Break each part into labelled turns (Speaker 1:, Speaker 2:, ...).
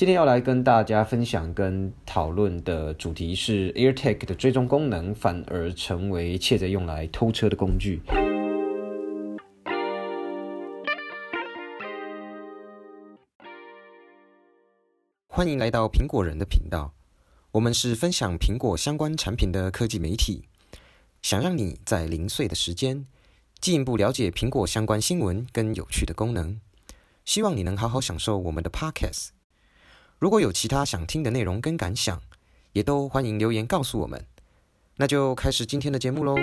Speaker 1: 今天要来跟大家分享跟讨论的主题是 AirTag 的追踪功能反而成为窃贼用来偷车的工具。欢迎来到苹果人的频道，我们是分享苹果相关产品的科技媒体，想让你在零碎的时间进一步了解苹果相关新闻跟有趣的功能。希望你能好好享受我们的 Podcast。如果有其他想听的内容跟感想，也都欢迎留言告诉我们。那就开始今天的节目喽。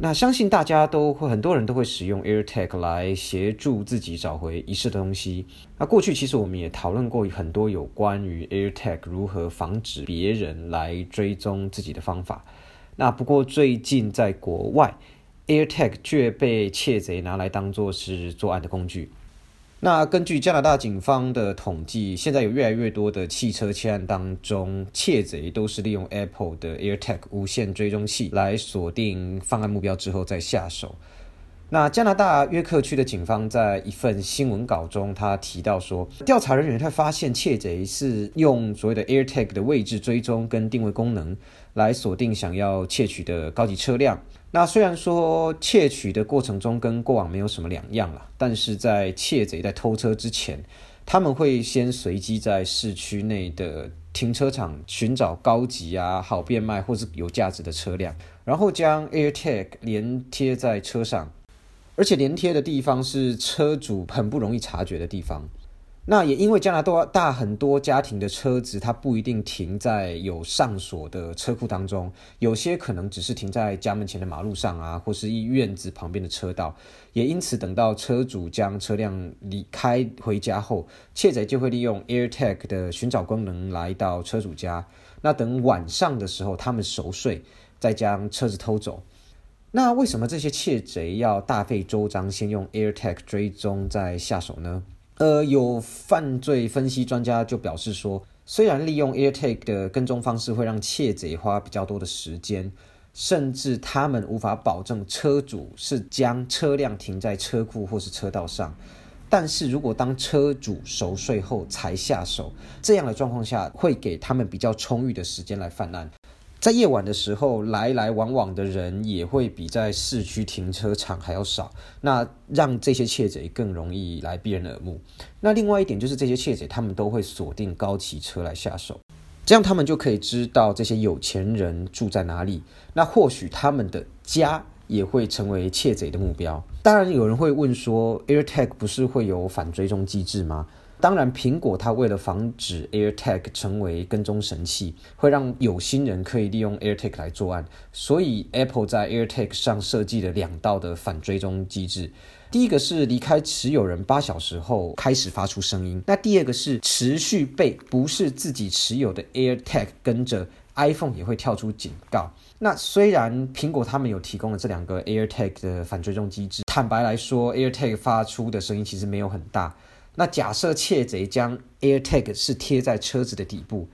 Speaker 1: 那相信大家都会，很多人都会使用 AirTag 来协助自己找回遗失的东西。那过去其实我们也讨论过很多有关于 AirTag 如何防止别人来追踪自己的方法。那不过最近在国外，AirTag 却被窃贼拿来当做是作案的工具。那根据加拿大警方的统计，现在有越来越多的汽车窃案当中，窃贼都是利用 Apple 的 AirTag 无线追踪器来锁定犯案目标之后再下手。那加拿大约克区的警方在一份新闻稿中，他提到说，调查人员他发现窃贼是用所谓的 AirTag 的位置追踪跟定位功能来锁定想要窃取的高级车辆。那虽然说窃取的过程中跟过往没有什么两样了，但是在窃贼在偷车之前，他们会先随机在市区内的停车场寻找高级啊、好变卖或是有价值的车辆，然后将 AirTag 连贴在车上，而且连贴的地方是车主很不容易察觉的地方。那也因为加拿大很多家庭的车子，它不一定停在有上锁的车库当中，有些可能只是停在家门前的马路上啊，或是一院子旁边的车道。也因此，等到车主将车辆离开回家后，窃贼就会利用 AirTag 的寻找功能来到车主家。那等晚上的时候，他们熟睡，再将车子偷走。那为什么这些窃贼要大费周章，先用 AirTag 追踪再下手呢？呃，有犯罪分析专家就表示说，虽然利用 AirTag 的跟踪方式会让窃贼花比较多的时间，甚至他们无法保证车主是将车辆停在车库或是车道上，但是如果当车主熟睡后才下手，这样的状况下会给他们比较充裕的时间来犯案。在夜晚的时候，来来往往的人也会比在市区停车场还要少，那让这些窃贼更容易来避人耳目。那另外一点就是，这些窃贼他们都会锁定高级车来下手，这样他们就可以知道这些有钱人住在哪里。那或许他们的家也会成为窃贼的目标。当然，有人会问说，AirTag 不是会有反追踪机制吗？当然，苹果它为了防止 AirTag 成为跟踪神器，会让有心人可以利用 AirTag 来作案，所以 Apple 在 AirTag 上设计了两道的反追踪机制。第一个是离开持有人八小时后开始发出声音，那第二个是持续被不是自己持有的 AirTag 跟着，iPhone 也会跳出警告。那虽然苹果他们有提供了这两个 AirTag 的反追踪机制，坦白来说，AirTag 发出的声音其实没有很大。那假设窃贼将 AirTag 是贴在车子的底部，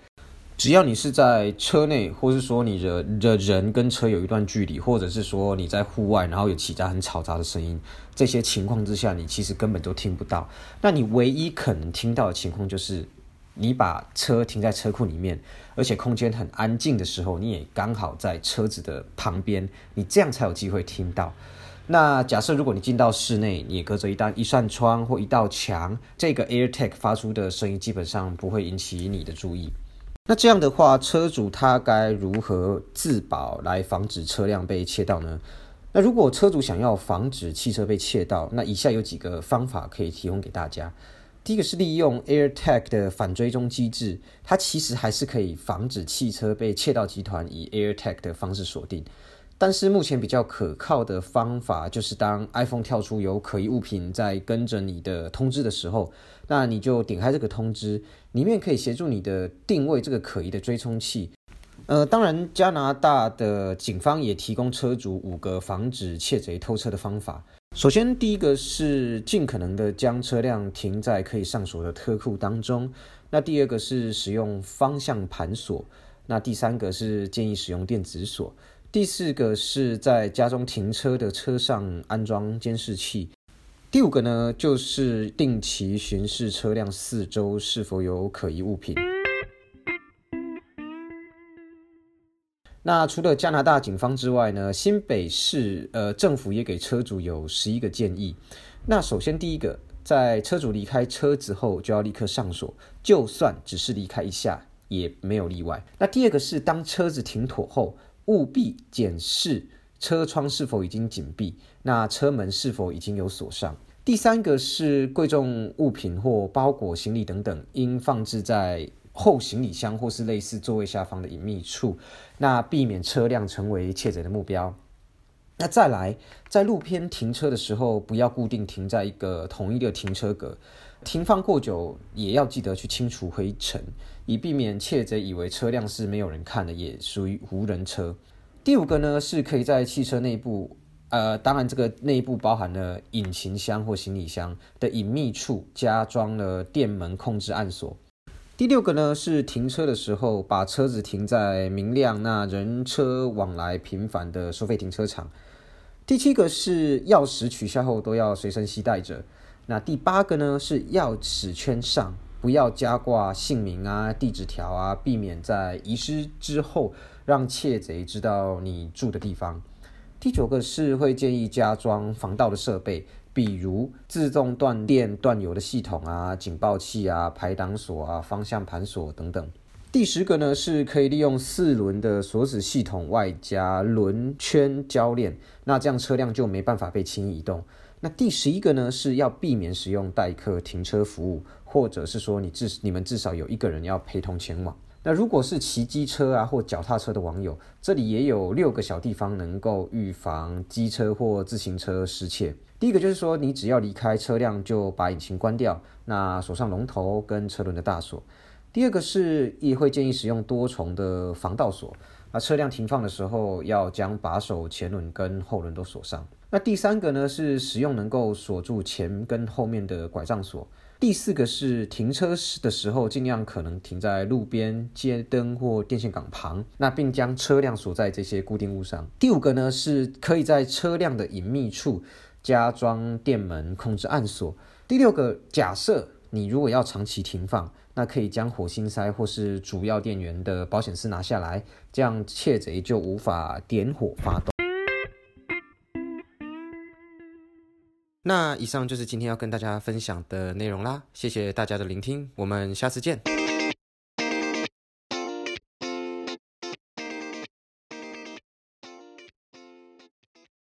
Speaker 1: 只要你是在车内，或是说你的的人跟车有一段距离，或者是说你在户外，然后有其他很嘈杂的声音，这些情况之下，你其实根本都听不到。那你唯一可能听到的情况就是，你把车停在车库里面，而且空间很安静的时候，你也刚好在车子的旁边，你这样才有机会听到。那假设如果你进到室内，你隔着一道一扇窗或一道墙，这个 AirTag 发出的声音基本上不会引起你的注意。那这样的话，车主他该如何自保来防止车辆被窃盗呢？那如果车主想要防止汽车被窃盗，那以下有几个方法可以提供给大家。第一个是利用 AirTag 的反追踪机制，它其实还是可以防止汽车被窃盗集团以 AirTag 的方式锁定。但是目前比较可靠的方法，就是当 iPhone 跳出有可疑物品在跟着你的通知的时候，那你就点开这个通知，里面可以协助你的定位这个可疑的追踪器。呃，当然，加拿大的警方也提供车主五个防止窃贼偷车的方法。首先，第一个是尽可能的将车辆停在可以上锁的车库当中。那第二个是使用方向盘锁。那第三个是建议使用电子锁。第四个是在家中停车的车上安装监视器。第五个呢，就是定期巡视车辆四周是否有可疑物品。那除了加拿大警方之外呢，新北市呃政府也给车主有十一个建议。那首先第一个，在车主离开车子后就要立刻上锁，就算只是离开一下也没有例外。那第二个是，当车子停妥后，务必检视车窗是否已经紧闭，那车门是否已经有锁上。第三个是贵重物品或包裹、行李等等，应放置在后行李箱或是类似座位下方的隐秘处，那避免车辆成为窃贼的目标。那再来，在路边停车的时候，不要固定停在一个同一个停车格，停放过久也要记得去清除灰尘，以避免窃贼以为车辆是没有人看的，也属于无人车。第五个呢，是可以在汽车内部。呃，当然，这个内部包含了引擎箱或行李箱的隐秘处，加装了电门控制按锁。第六个呢，是停车的时候把车子停在明亮、那人车往来频繁的收费停车场。第七个是钥匙取下后都要随身携带着。那第八个呢，是钥匙圈上不要加挂姓名啊、地址条啊，避免在遗失之后让窃贼知道你住的地方。第九个是会建议加装防盗的设备，比如自动断电断油的系统啊、警报器啊、排挡锁啊、方向盘锁等等。第十个呢是可以利用四轮的锁止系统，外加轮圈铰链，那这样车辆就没办法被轻易移动。那第十一个呢是要避免使用代客停车服务，或者是说你至你们至少有一个人要陪同前往。那如果是骑机车啊或脚踏车的网友，这里也有六个小地方能够预防机车或自行车失窃。第一个就是说，你只要离开车辆就把引擎关掉，那锁上龙头跟车轮的大锁。第二个是也会建议使用多重的防盗锁，那车辆停放的时候要将把手、前轮跟后轮都锁上。那第三个呢是使用能够锁住前跟后面的拐杖锁。第四个是停车时的时候，尽量可能停在路边、街灯或电线杆旁，那并将车辆锁在这些固定物上。第五个呢，是可以在车辆的隐秘处加装电门控制按锁。第六个，假设你如果要长期停放，那可以将火星塞或是主要电源的保险丝拿下来，这样窃贼就无法点火发动。那以上就是今天要跟大家分享的内容啦，谢谢大家的聆听，我们下次见。